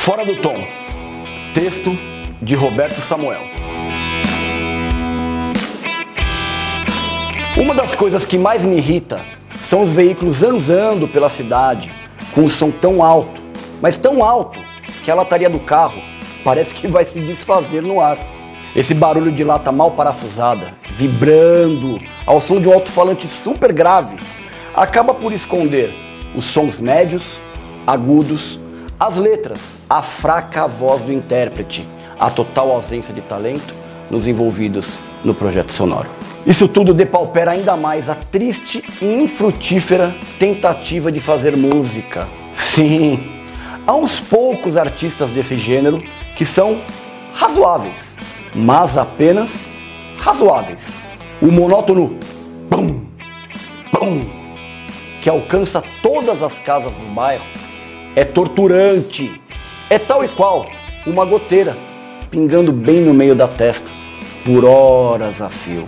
Fora do Tom. Texto de Roberto Samuel. Uma das coisas que mais me irrita são os veículos zanzando pela cidade com um som tão alto, mas tão alto que a lataria do carro parece que vai se desfazer no ar. Esse barulho de lata mal parafusada, vibrando ao som de um alto-falante super grave, acaba por esconder os sons médios, agudos, as letras, a fraca voz do intérprete, a total ausência de talento nos envolvidos no projeto sonoro. Isso tudo depaupera ainda mais a triste e infrutífera tentativa de fazer música. Sim, há uns poucos artistas desse gênero que são razoáveis, mas apenas razoáveis. O monótono bum, bum, que alcança todas as casas do bairro é torturante. É tal e qual uma goteira pingando bem no meio da testa, por horas a fio.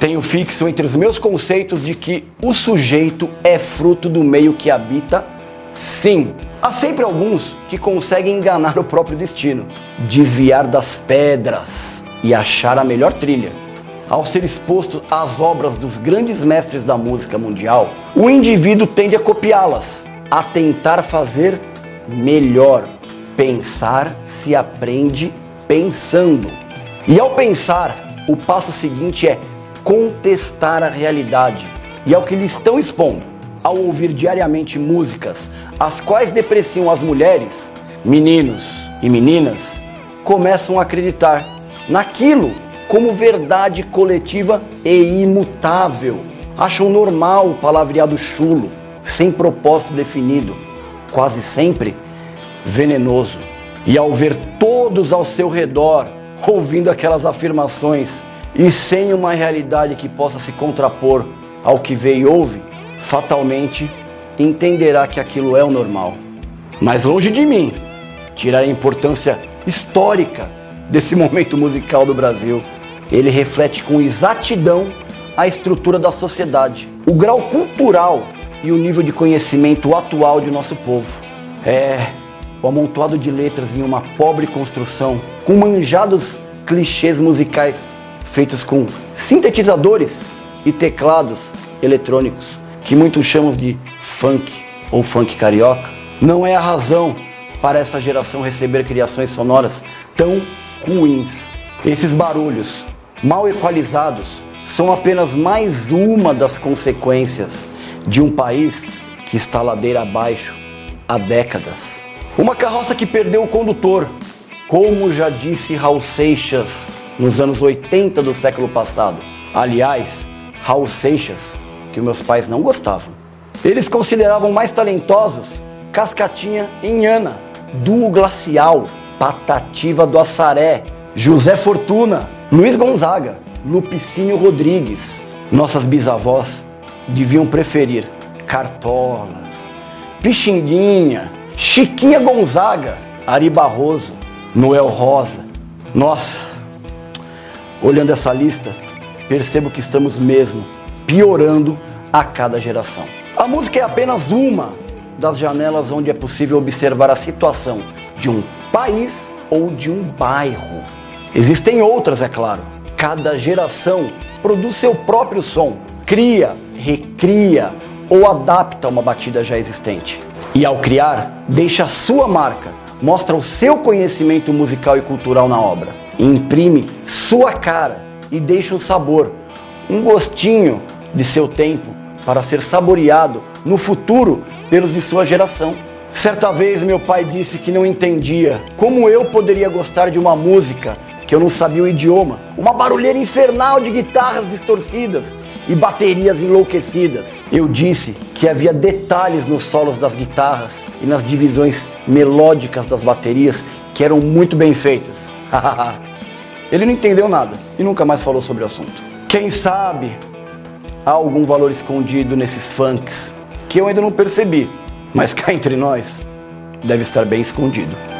Tenho fixo entre os meus conceitos de que o sujeito é fruto do meio que habita, sim. Há sempre alguns que conseguem enganar o próprio destino, desviar das pedras e achar a melhor trilha. Ao ser exposto às obras dos grandes mestres da música mundial, o indivíduo tende a copiá-las, a tentar fazer melhor. Pensar se aprende pensando. E ao pensar, o passo seguinte é contestar a realidade. E é o que lhe estão expondo. Ao ouvir diariamente músicas as quais depreciam as mulheres, meninos e meninas começam a acreditar naquilo como verdade coletiva e imutável. Acham normal o palavreado chulo, sem propósito definido, quase sempre venenoso. E ao ver todos ao seu redor ouvindo aquelas afirmações e sem uma realidade que possa se contrapor ao que vê e ouve, fatalmente entenderá que aquilo é o normal. Mas longe de mim tirar a importância histórica desse momento musical do Brasil. Ele reflete com exatidão a estrutura da sociedade, o grau cultural e o nível de conhecimento atual de nosso povo. É o amontoado de letras em uma pobre construção, com manjados clichês musicais feitos com sintetizadores e teclados eletrônicos, que muitos chamam de funk ou funk carioca, não é a razão para essa geração receber criações sonoras tão ruins. Esses barulhos mal equalizados são apenas mais uma das consequências de um país que está ladeira abaixo há décadas. Uma carroça que perdeu o condutor, como já disse Raul Seixas nos anos 80 do século passado. Aliás, Raul Seixas, que meus pais não gostavam. Eles consideravam mais talentosos Cascatinha em Ana, Duo Glacial, Patativa do Assaré, José Fortuna, Luiz Gonzaga, Lupicínio Rodrigues. Nossas bisavós deviam preferir Cartola, Pixinguinha, Chiquinha Gonzaga, Ari Barroso, Noel Rosa. Nossa, olhando essa lista, percebo que estamos mesmo piorando a cada geração. A música é apenas uma das janelas onde é possível observar a situação de um país ou de um bairro. Existem outras, é claro. Cada geração produz seu próprio som, cria, recria ou adapta uma batida já existente. E ao criar, deixa a sua marca, mostra o seu conhecimento musical e cultural na obra, imprime sua cara e deixa um sabor, um gostinho de seu tempo para ser saboreado no futuro pelos de sua geração. Certa vez meu pai disse que não entendia como eu poderia gostar de uma música que eu não sabia o idioma, uma barulheira infernal de guitarras distorcidas e baterias enlouquecidas. Eu disse que havia detalhes nos solos das guitarras e nas divisões melódicas das baterias que eram muito bem feitos. Ele não entendeu nada e nunca mais falou sobre o assunto. Quem sabe há algum valor escondido nesses funks que eu ainda não percebi, mas cá entre nós deve estar bem escondido.